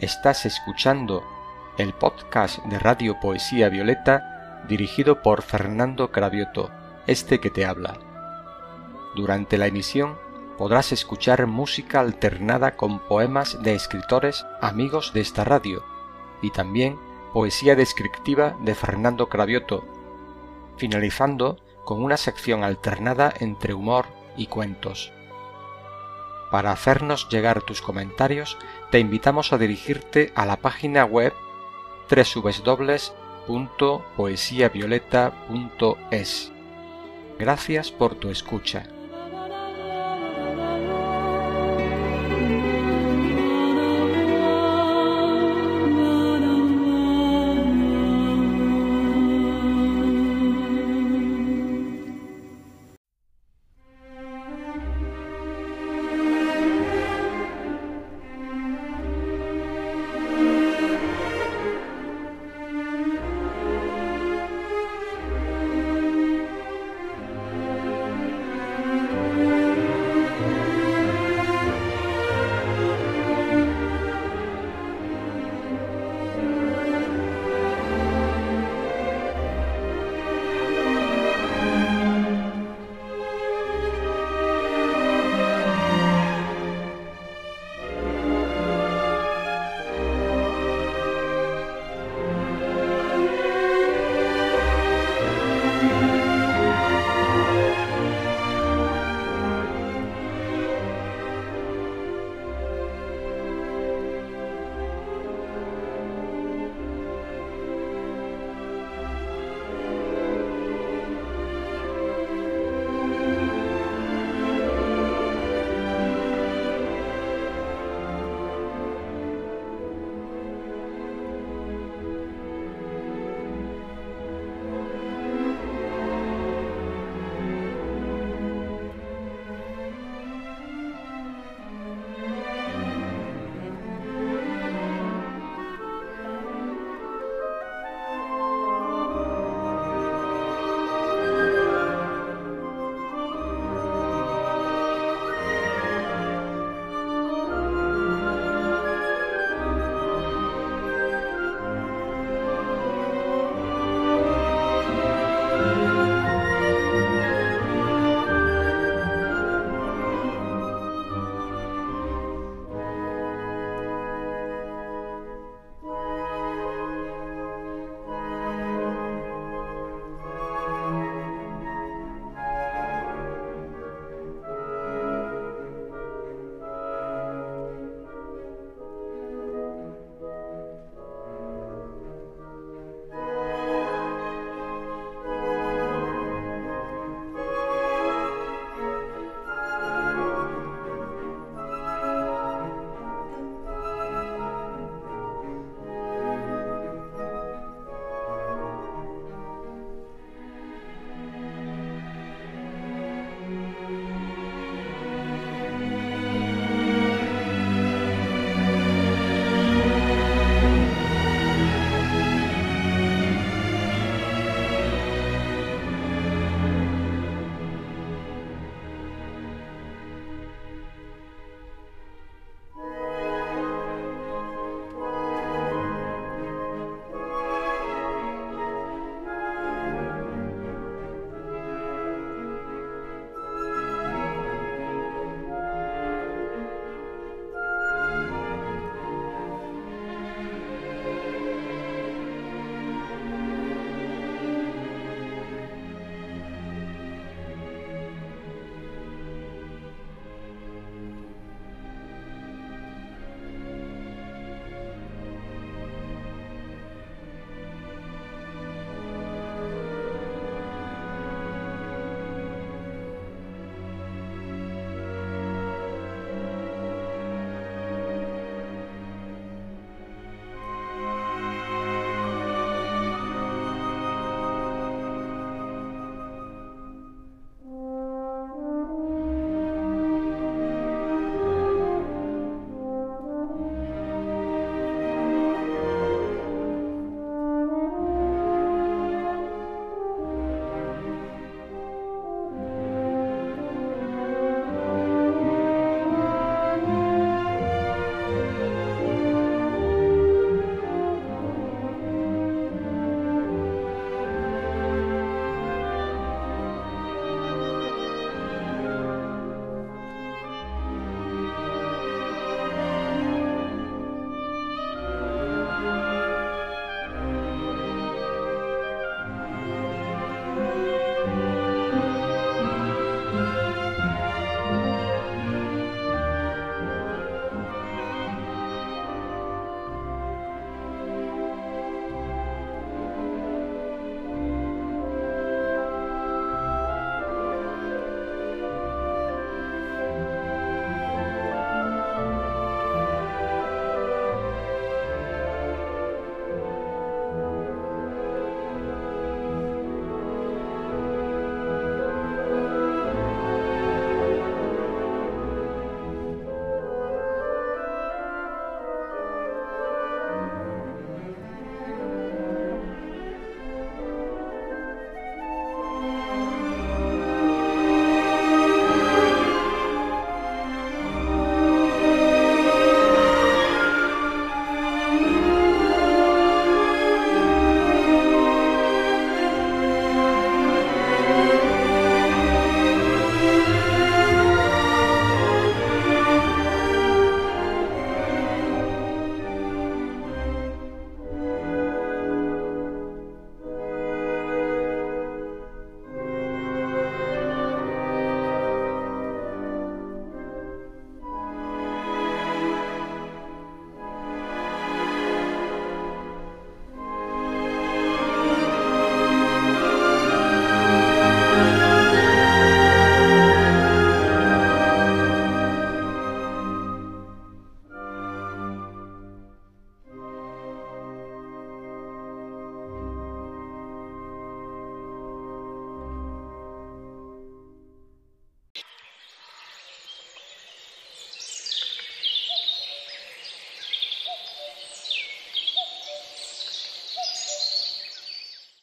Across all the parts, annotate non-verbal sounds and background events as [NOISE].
Estás escuchando el podcast de Radio Poesía Violeta dirigido por Fernando Cravioto, este que te habla. Durante la emisión podrás escuchar música alternada con poemas de escritores amigos de esta radio y también poesía descriptiva de Fernando Cravioto, finalizando con una sección alternada entre humor y cuentos. Para hacernos llegar tus comentarios, te invitamos a dirigirte a la página web www.poesiavioleta.es. Gracias por tu escucha.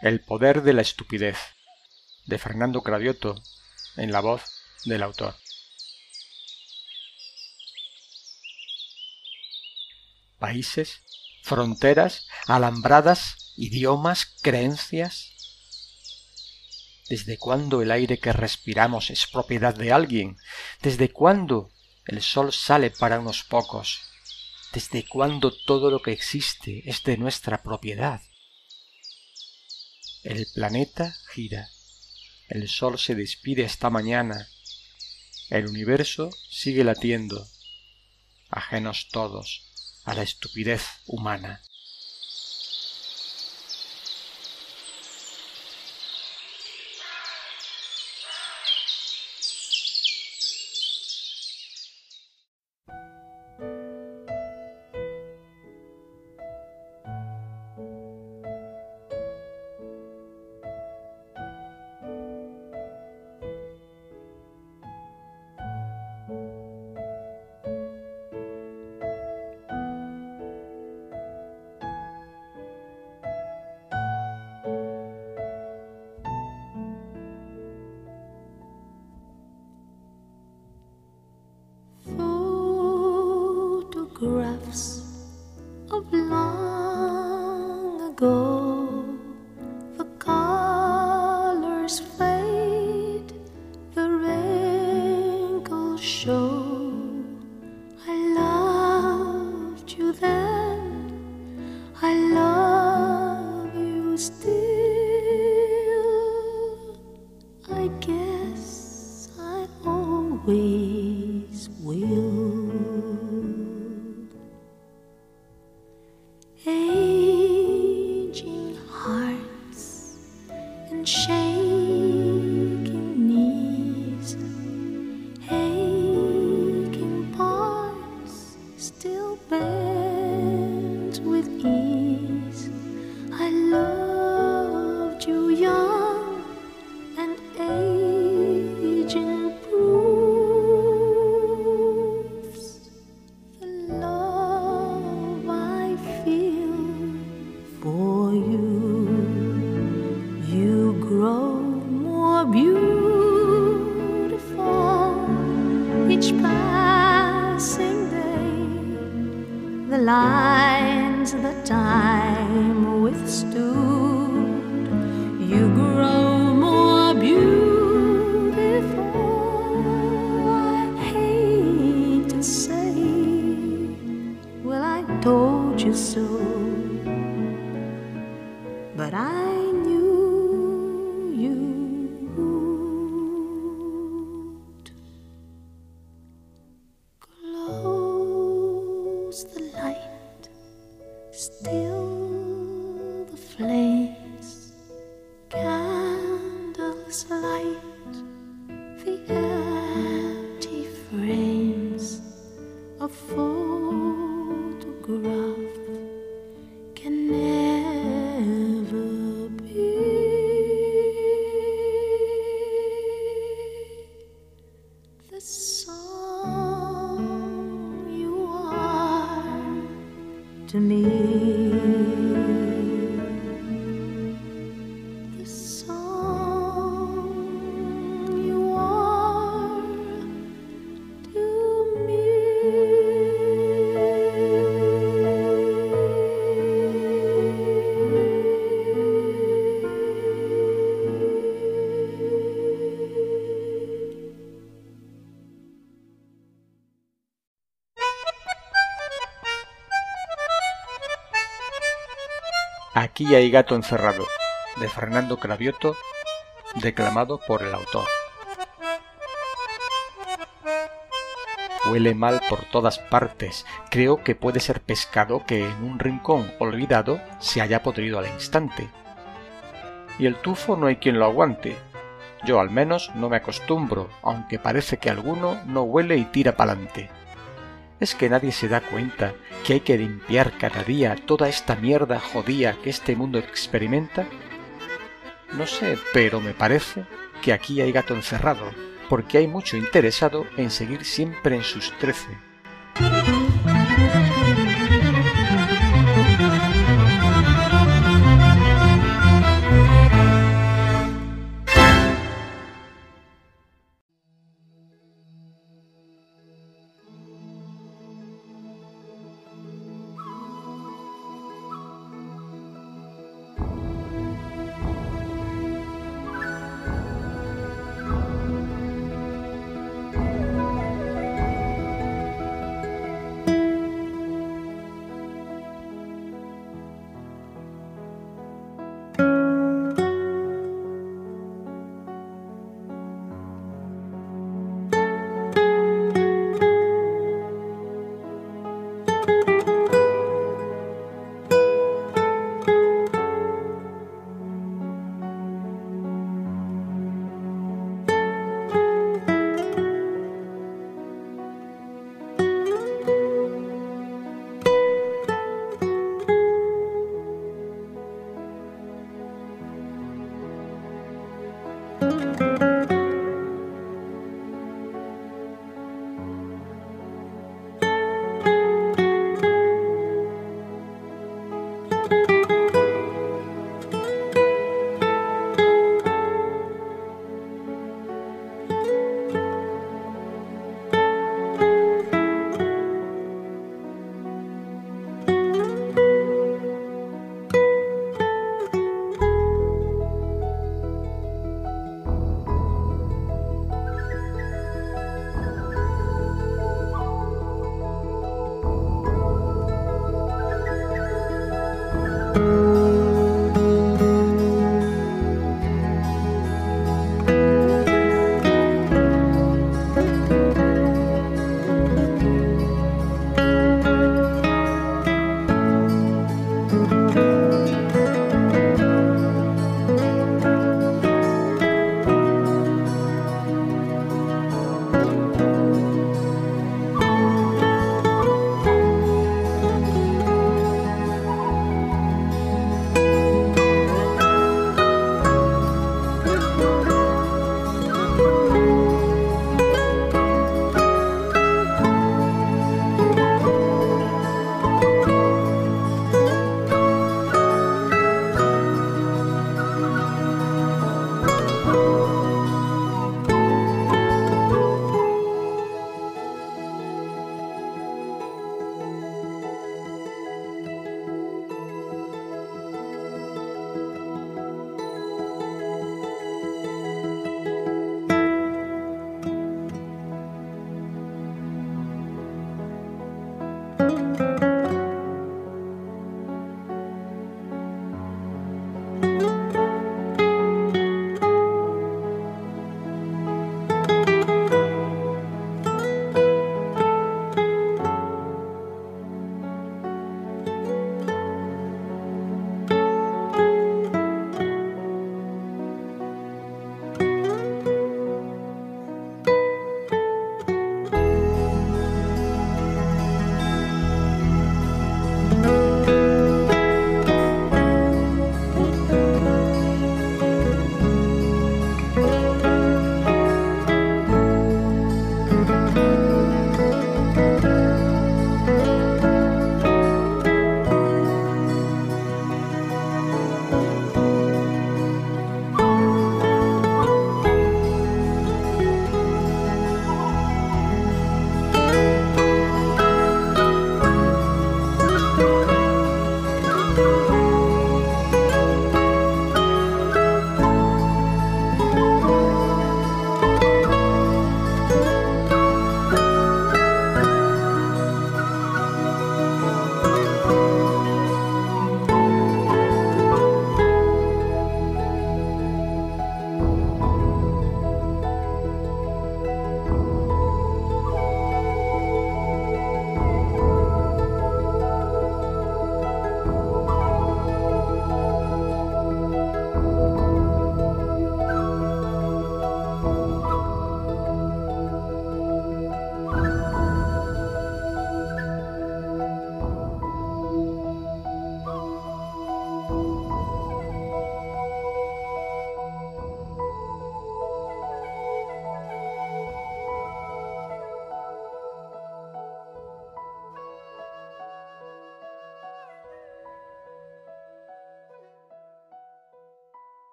El poder de la estupidez, de Fernando Cravioto, en la voz del autor. Países, fronteras, alambradas, idiomas, creencias. ¿Desde cuándo el aire que respiramos es propiedad de alguien? ¿Desde cuándo el sol sale para unos pocos? ¿Desde cuándo todo lo que existe es de nuestra propiedad? El planeta gira. El sol se despide esta mañana. El universo sigue latiendo. Ajenos todos a la estupidez humana. share. Hay gato encerrado, de Fernando Cravioto, declamado por el autor. Huele mal por todas partes. Creo que puede ser pescado que en un rincón olvidado se haya podrido al instante. Y el tufo no hay quien lo aguante. Yo al menos no me acostumbro, aunque parece que alguno no huele y tira pa'lante. ¿Es que nadie se da cuenta que hay que limpiar cada día toda esta mierda jodía que este mundo experimenta? No sé, pero me parece que aquí hay gato encerrado, porque hay mucho interesado en seguir siempre en sus trece.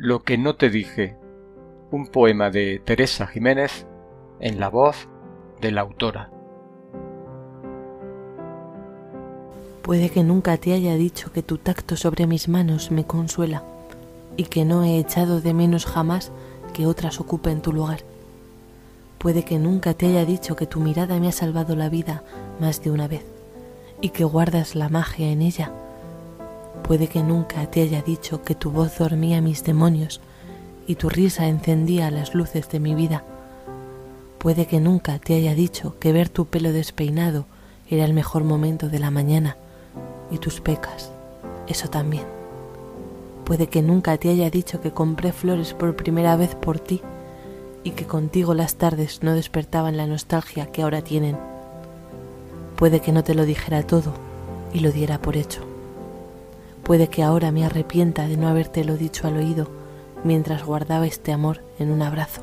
Lo que no te dije. Un poema de Teresa Jiménez en la voz de la autora. Puede que nunca te haya dicho que tu tacto sobre mis manos me consuela y que no he echado de menos jamás que otras ocupen tu lugar. Puede que nunca te haya dicho que tu mirada me ha salvado la vida más de una vez y que guardas la magia en ella Puede que nunca te haya dicho que tu voz dormía mis demonios y tu risa encendía las luces de mi vida. Puede que nunca te haya dicho que ver tu pelo despeinado era el mejor momento de la mañana y tus pecas, eso también. Puede que nunca te haya dicho que compré flores por primera vez por ti y que contigo las tardes no despertaban la nostalgia que ahora tienen. Puede que no te lo dijera todo y lo diera por hecho. Puede que ahora me arrepienta de no habértelo dicho al oído mientras guardaba este amor en un abrazo.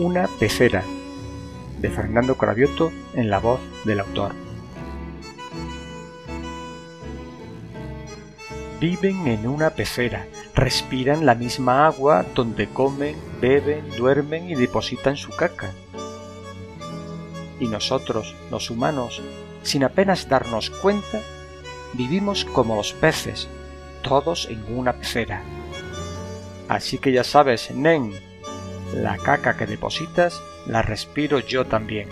Una pecera, de Fernando Cravioto en la voz del autor. Viven en una pecera, respiran la misma agua donde comen, beben, duermen y depositan su caca. Y nosotros, los humanos, sin apenas darnos cuenta, vivimos como los peces, todos en una pecera. Así que ya sabes, Nen, La caca que depositas la respiro yo también.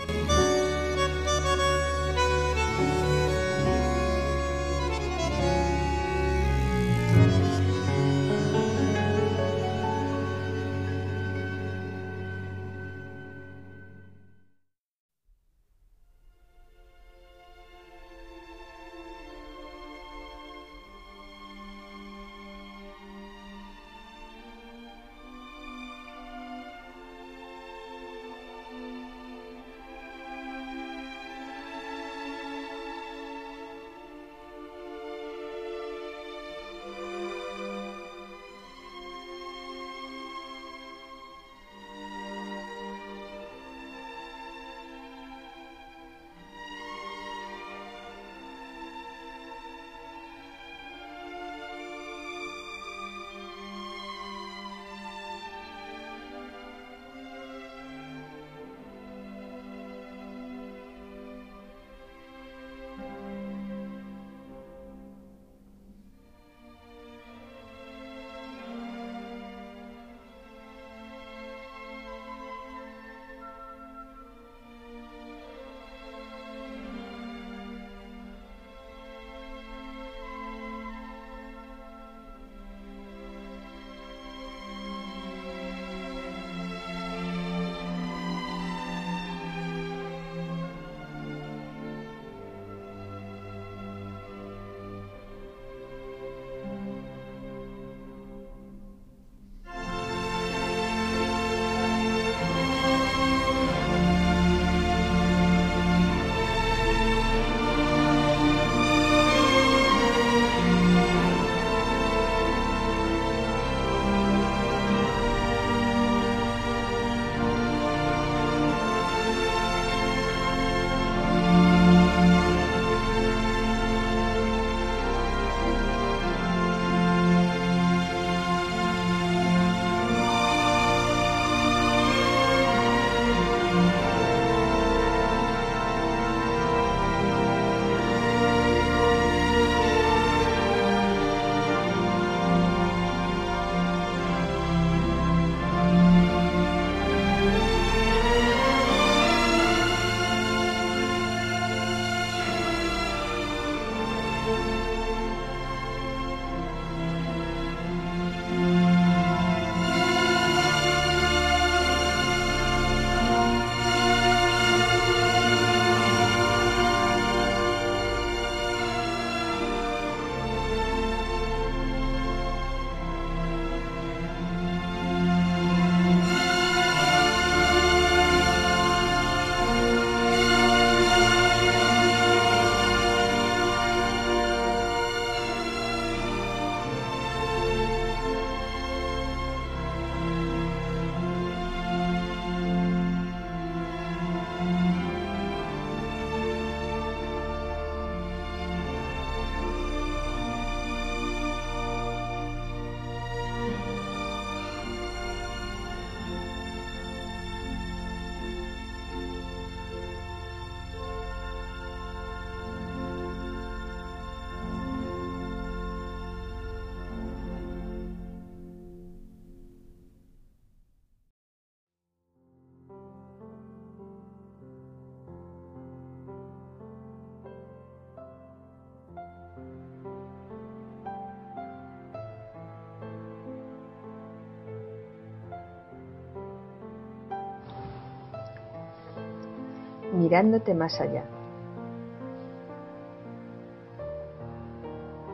Mirándote más allá.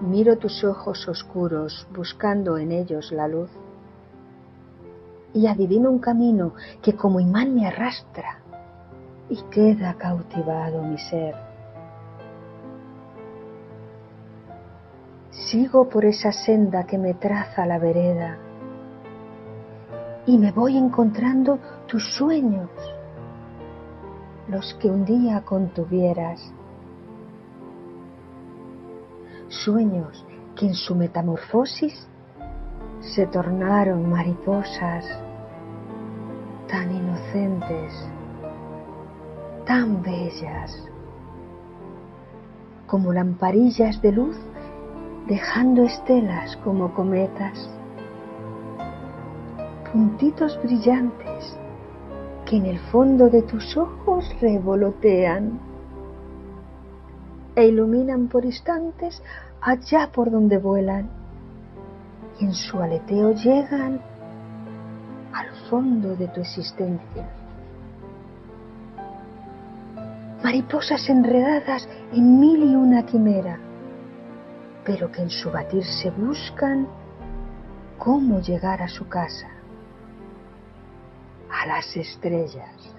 Miro tus ojos oscuros buscando en ellos la luz y adivino un camino que como imán me arrastra y queda cautivado mi ser. Sigo por esa senda que me traza la vereda. Y me voy encontrando tus sueños los que un día contuvieras, sueños que en su metamorfosis se tornaron mariposas tan inocentes, tan bellas, como lamparillas de luz dejando estelas como cometas. puntitos brillantes que en el fondo de tus ojos revolotean e iluminan por instantes allá por donde vuelan y en su aleteo llegan al fondo de tu existencia. Mariposas enredadas en mil y una quimera, pero que en su batirse buscan cómo llegar a su casa, a las estrellas.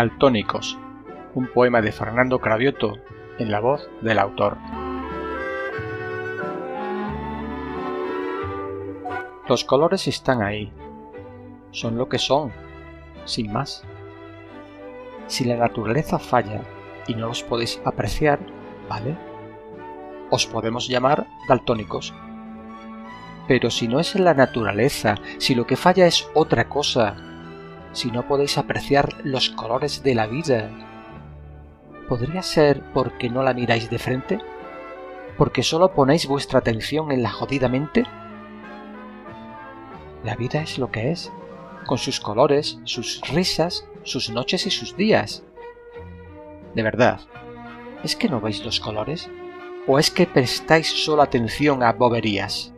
Daltónicos, un poema de Fernando Cravioto en la voz del autor. Los colores están ahí, son lo que son, sin más. Si la naturaleza falla y no los podéis apreciar, ¿vale? Os podemos llamar daltónicos. Pero si no es la naturaleza, si lo que falla es otra cosa, si no podéis apreciar los colores de la vida? ¿Podría ser porque no la miráis de frente? ¿Porque solo ponéis vuestra atención en la jodida mente? La vida es lo que es, con sus colores, sus risas, sus noches y sus días. De verdad, ¿es que no veis los colores? ¿O es que prestáis solo atención a boberías?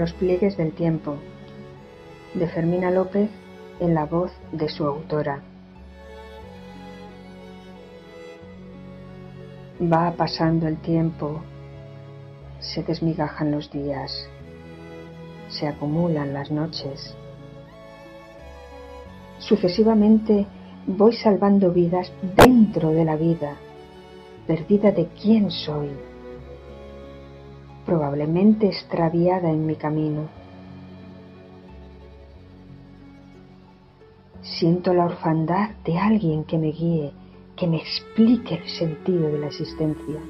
Los pliegues del tiempo, de Fermina López en la voz de su autora. Va pasando el tiempo, se desmigajan los días, se acumulan las noches. Sucesivamente voy salvando vidas dentro de la vida, perdida de quién soy probablemente extraviada en mi camino. Siento la orfandad de alguien que me guíe, que me explique el sentido de la existencia.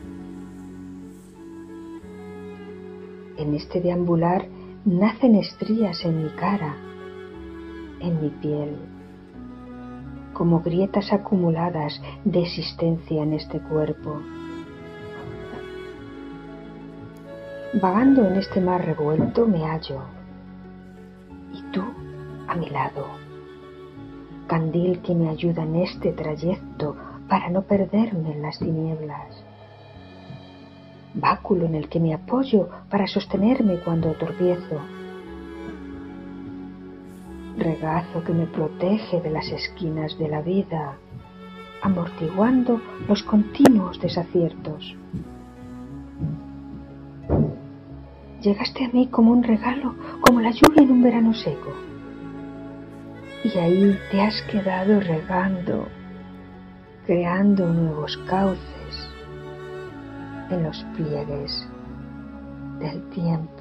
En este deambular nacen estrías en mi cara, en mi piel, como grietas acumuladas de existencia en este cuerpo. Vagando en este mar revuelto me hallo, y tú a mi lado, candil que me ayuda en este trayecto para no perderme en las tinieblas, báculo en el que me apoyo para sostenerme cuando tropiezo, regazo que me protege de las esquinas de la vida, amortiguando los continuos desaciertos. Llegaste a mí como un regalo, como la lluvia en un verano seco. Y ahí te has quedado regando, creando nuevos cauces en los pliegues del tiempo.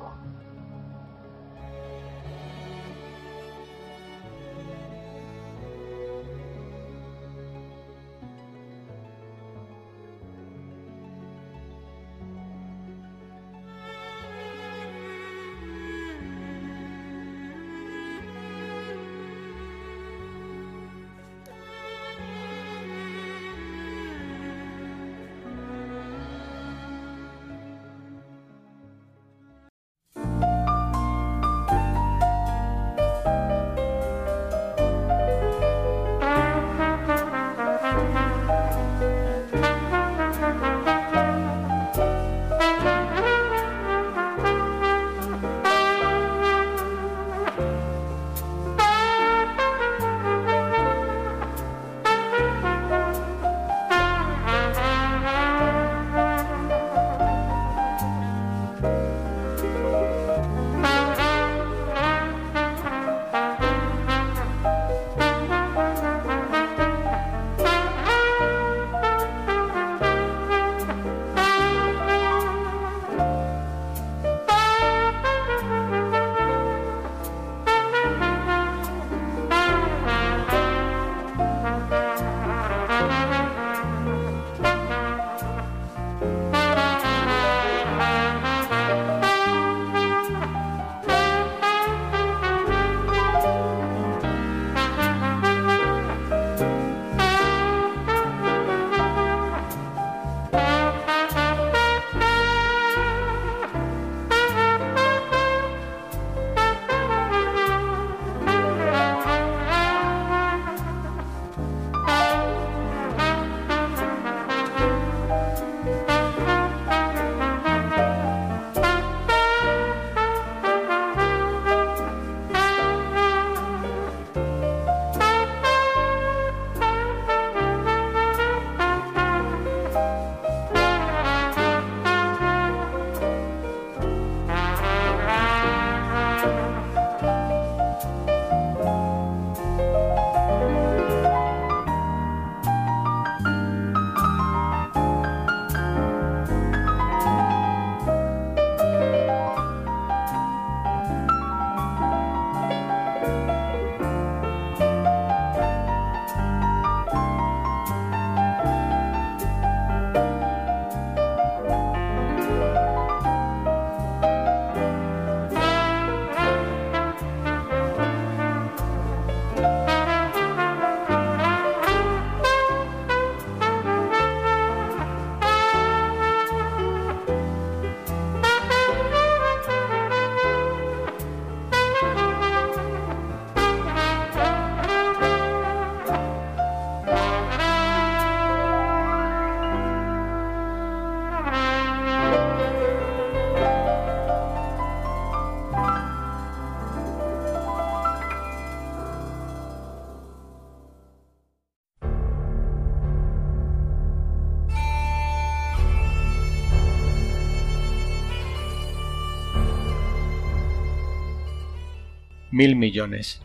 Mil millones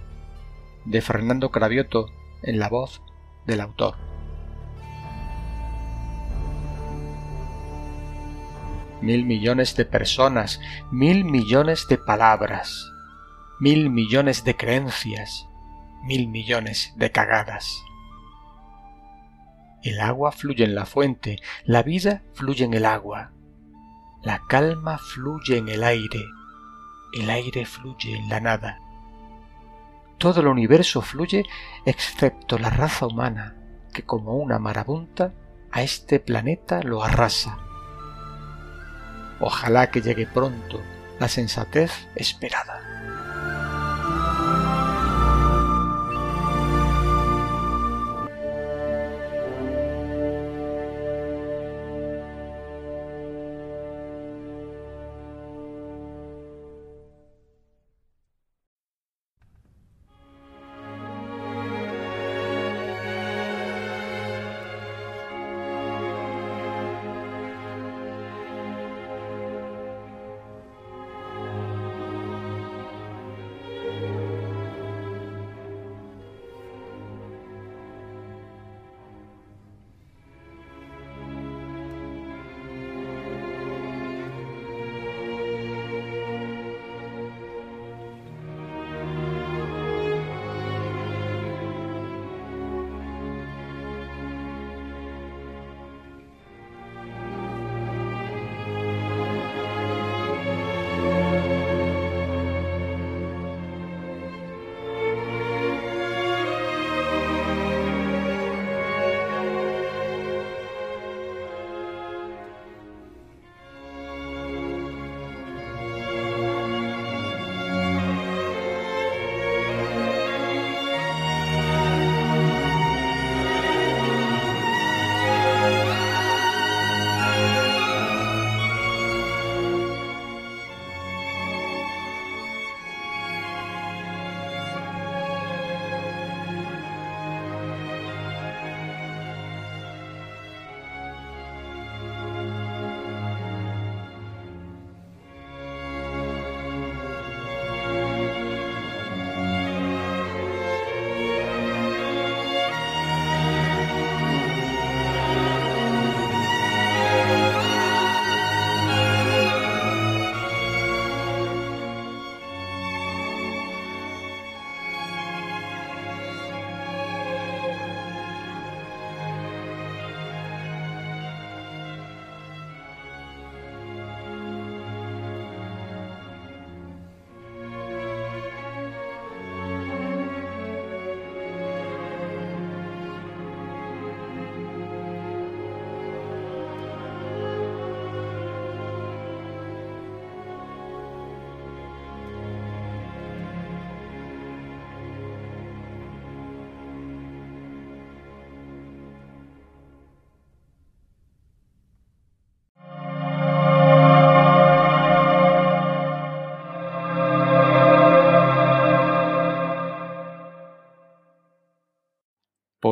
de Fernando Cravioto en la voz del autor. mil millones de personas, mil millones de palabras, mil millones de creencias, mil millones de cagadas. El agua fluye en la fuente, la vida fluye en el agua, la calma fluye en el aire, el aire fluye en la nada. Todo el universo fluye excepto la raza humana, que como una marabunta a este planeta lo arrasa. Ojalá que llegue pronto la sensatez esperada.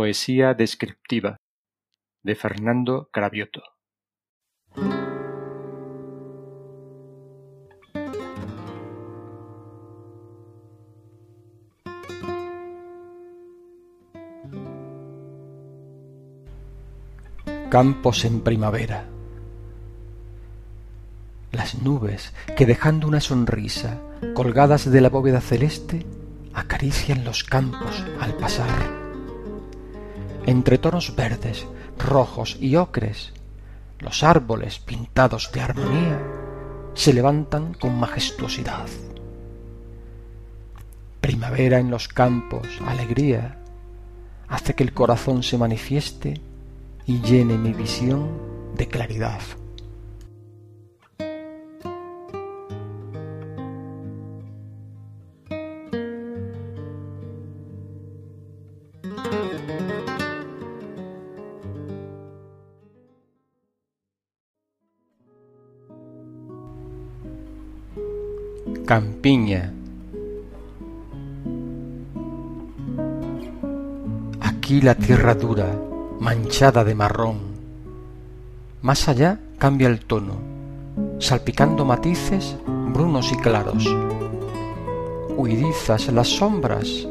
Poesía descriptiva de Fernando Cravioto. Campos en primavera. Las nubes que dejando una sonrisa colgadas de la bóveda celeste acarician los campos al pasar entre tonos verdes, rojos y ocres, los árboles pintados de armonía se levantan con majestuosidad. Primavera en los campos, alegría, hace que el corazón se manifieste y llene mi visión de claridad. Campiña. Aquí la tierra dura, manchada de marrón. Más allá cambia el tono, salpicando matices brunos y claros. Huidizas las sombras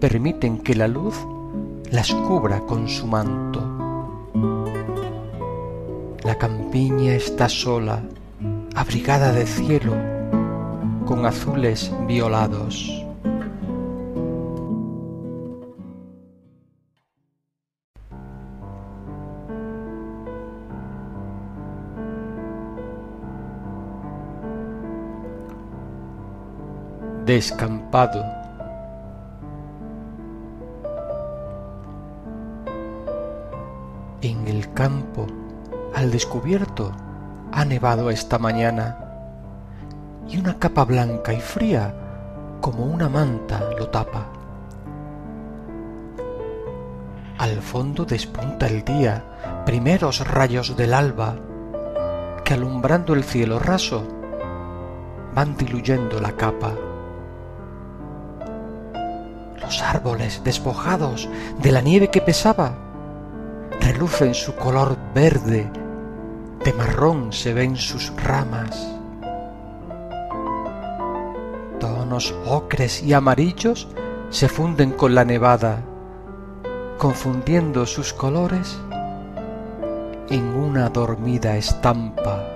permiten que la luz las cubra con su manto. La campiña está sola, abrigada de cielo, con azules violados. Descampado. En el campo, al descubierto, ha nevado esta mañana y una capa blanca y fría como una manta lo tapa. Al fondo despunta el día, primeros rayos del alba, que alumbrando el cielo raso van diluyendo la capa. Los árboles despojados de la nieve que pesaba relucen su color verde, de marrón se ven sus ramas. Tonos ocres y amarillos se funden con la nevada, confundiendo sus colores en una dormida estampa.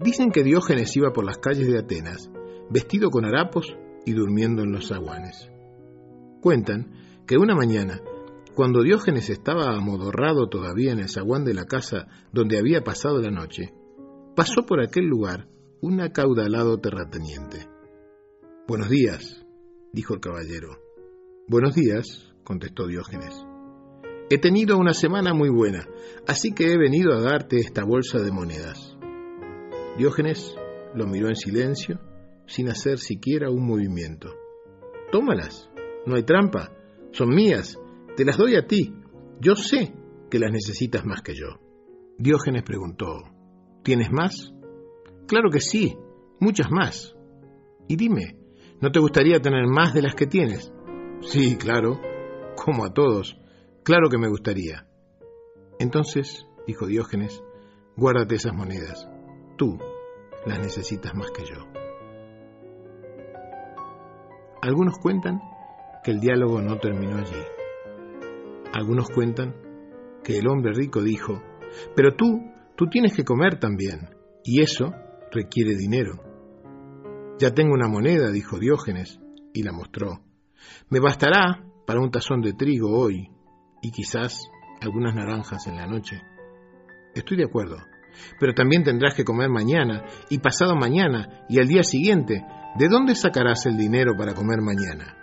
Dicen que Diógenes iba por las calles de Atenas, vestido con harapos y durmiendo en los zaguanes. Cuentan que una mañana, cuando Diógenes estaba amodorrado todavía en el zaguán de la casa donde había pasado la noche, pasó por aquel lugar un acaudalado terrateniente. Buenos días, dijo el caballero. Buenos días, contestó Diógenes. He tenido una semana muy buena, así que he venido a darte esta bolsa de monedas. Diógenes lo miró en silencio, sin hacer siquiera un movimiento. Tómalas, no hay trampa, son mías, te las doy a ti. Yo sé que las necesitas más que yo. Diógenes preguntó, ¿tienes más? Claro que sí, muchas más. Y dime, ¿no te gustaría tener más de las que tienes? Sí, claro, como a todos, claro que me gustaría. Entonces, dijo Diógenes, guárdate esas monedas. Tú las necesitas más que yo. Algunos cuentan que el diálogo no terminó allí. Algunos cuentan que el hombre rico dijo, pero tú, tú tienes que comer también, y eso requiere dinero. Ya tengo una moneda, dijo Diógenes, y la mostró. Me bastará para un tazón de trigo hoy, y quizás algunas naranjas en la noche. Estoy de acuerdo, pero también tendrás que comer mañana y pasado mañana y al día siguiente. ¿De dónde sacarás el dinero para comer mañana?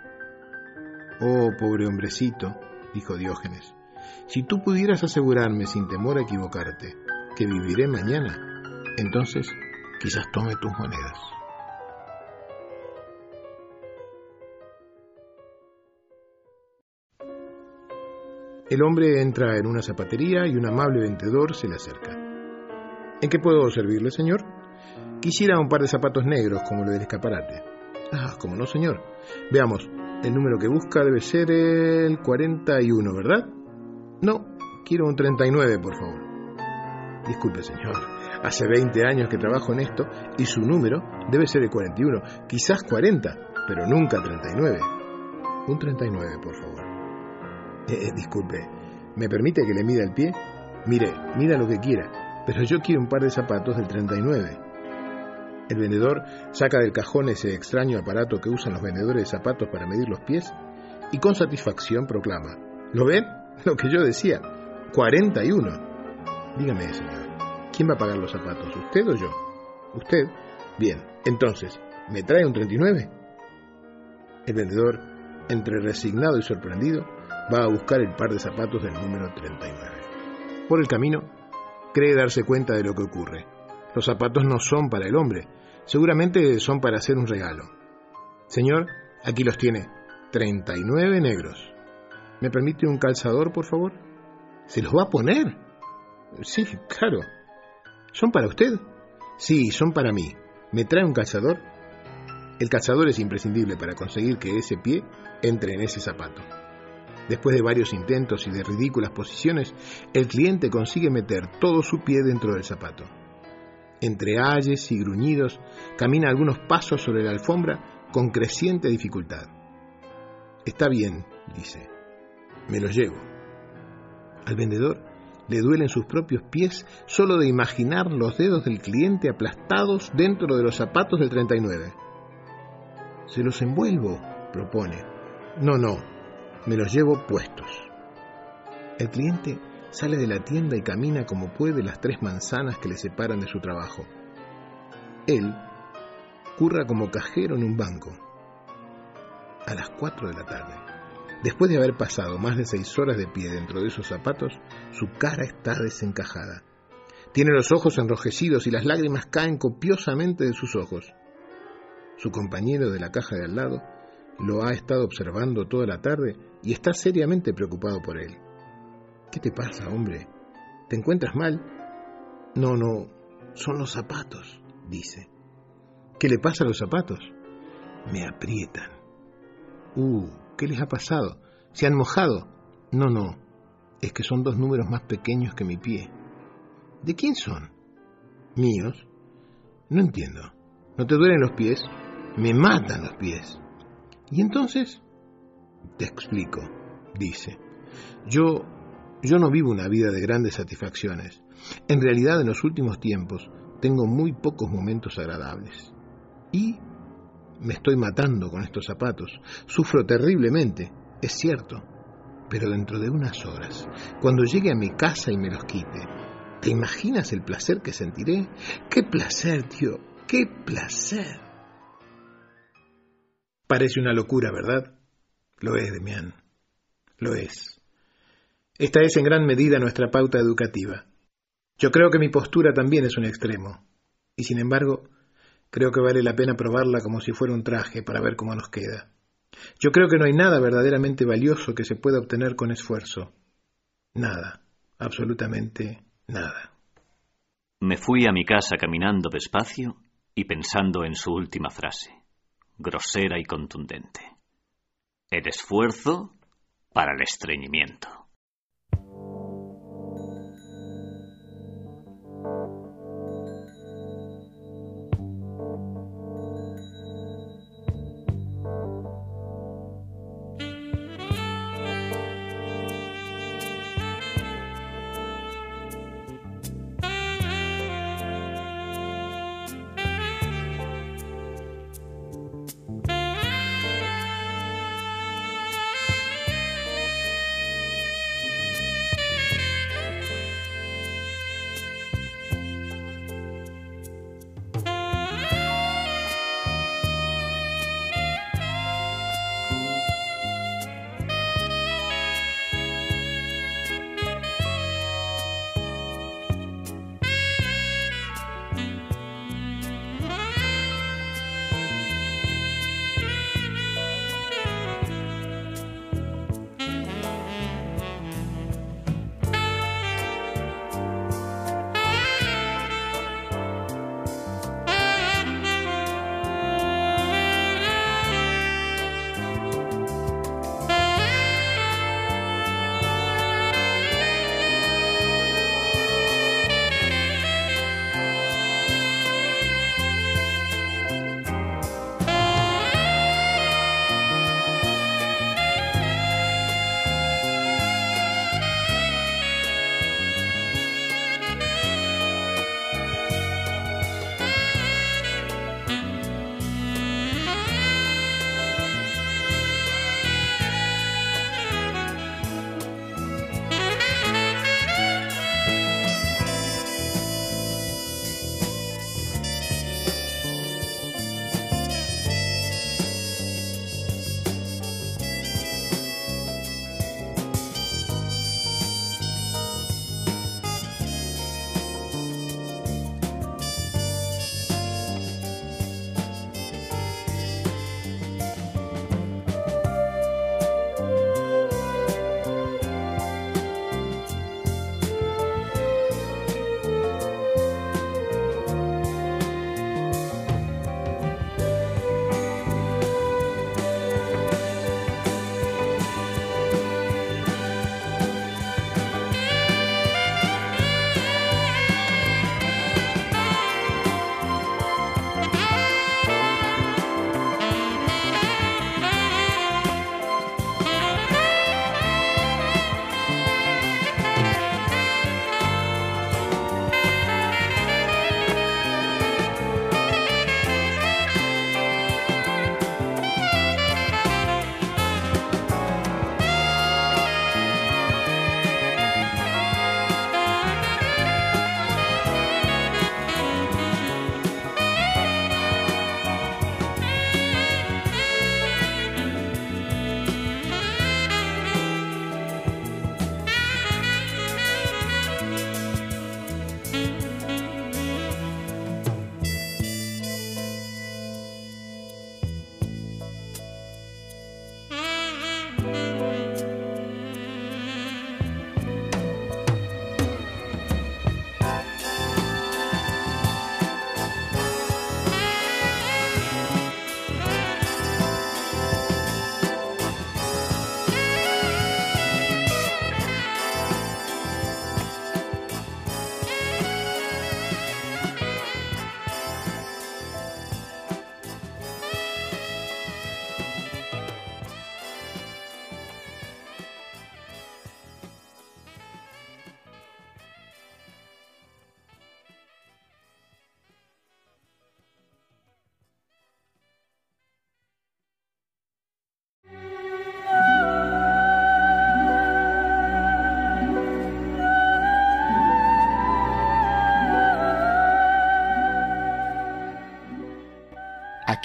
Oh, pobre hombrecito, dijo Diógenes, si tú pudieras asegurarme sin temor a equivocarte que viviré mañana, entonces quizás tome tus monedas. El hombre entra en una zapatería y un amable vendedor se le acerca. ¿En qué puedo servirle, señor? Quisiera un par de zapatos negros como el del escaparate. Ah, como no, señor. Veamos, el número que busca debe ser el 41, ¿verdad? No, quiero un 39, por favor. Disculpe, señor. Hace 20 años que trabajo en esto y su número debe ser el 41, quizás 40, pero nunca 39. Un 39, por favor. Eh, eh, disculpe, ¿me permite que le mida el pie? Mire, mida lo que quiera, pero yo quiero un par de zapatos del 39. El vendedor saca del cajón ese extraño aparato que usan los vendedores de zapatos para medir los pies y con satisfacción proclama, ¿lo ven? [LAUGHS] Lo que yo decía, 41. Dígame, señor, ¿quién va a pagar los zapatos, usted o yo? Usted. Bien, entonces, ¿me trae un 39? El vendedor, entre resignado y sorprendido, va a buscar el par de zapatos del número 39. Por el camino, cree darse cuenta de lo que ocurre. Los zapatos no son para el hombre, seguramente son para hacer un regalo. Señor, aquí los tiene, 39 negros. ¿Me permite un calzador, por favor? ¿Se los va a poner? Sí, claro. ¿Son para usted? Sí, son para mí. ¿Me trae un calzador? El calzador es imprescindible para conseguir que ese pie entre en ese zapato. Después de varios intentos y de ridículas posiciones, el cliente consigue meter todo su pie dentro del zapato. Entre ayes y gruñidos, camina algunos pasos sobre la alfombra con creciente dificultad. Está bien, dice. Me lo llevo. Al vendedor le duelen sus propios pies solo de imaginar los dedos del cliente aplastados dentro de los zapatos del 39. Se los envuelvo, propone. No, no, me los llevo puestos. El cliente sale de la tienda y camina como puede las tres manzanas que le separan de su trabajo. Él curra como cajero en un banco. A las cuatro de la tarde. Después de haber pasado más de seis horas de pie dentro de esos zapatos, su cara está desencajada. Tiene los ojos enrojecidos y las lágrimas caen copiosamente de sus ojos. Su compañero de la caja de al lado lo ha estado observando toda la tarde y está seriamente preocupado por él. ¿Qué te pasa, hombre? ¿Te encuentras mal? No, no, son los zapatos, dice. ¿Qué le pasa a los zapatos? Me aprietan. Uh, ¿qué les ha pasado? ¿Se han mojado? No, no, es que son dos números más pequeños que mi pie. ¿De quién son? ¿Míos? No entiendo. ¿No te duelen los pies? Me matan los pies. ¿Y entonces? Te explico, dice. Yo yo no vivo una vida de grandes satisfacciones. En realidad, en los últimos tiempos, tengo muy pocos momentos agradables. Y me estoy matando con estos zapatos. Sufro terriblemente, es cierto. Pero dentro de unas horas, cuando llegue a mi casa y me los quite, ¿te imaginas el placer que sentiré? ¡Qué placer, tío! ¡Qué placer! Parece una locura, ¿verdad? Lo es, Demián. Lo es. Esta es en gran medida nuestra pauta educativa. Yo creo que mi postura también es un extremo, y sin embargo, creo que vale la pena probarla como si fuera un traje para ver cómo nos queda. Yo creo que no hay nada verdaderamente valioso que se pueda obtener con esfuerzo. Nada, absolutamente nada. Me fui a mi casa caminando despacio y pensando en su última frase grosera y contundente. El esfuerzo para el estreñimiento.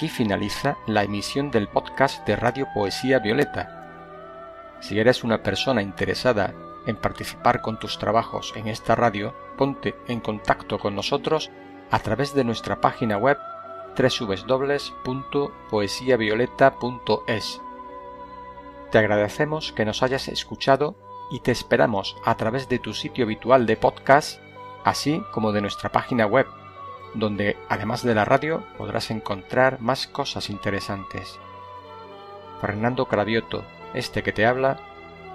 Aquí finaliza la emisión del podcast de Radio Poesía Violeta. Si eres una persona interesada en participar con tus trabajos en esta radio, ponte en contacto con nosotros a través de nuestra página web www.poesiavioleta.es. Te agradecemos que nos hayas escuchado y te esperamos a través de tu sitio habitual de podcast, así como de nuestra página web, donde además de la radio podrás encontrar más cosas interesantes. Fernando Cravioto, este que te habla,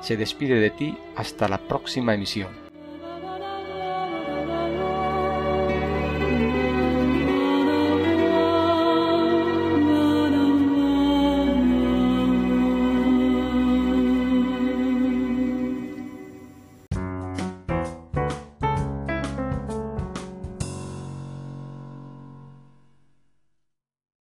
se despide de ti hasta la próxima emisión.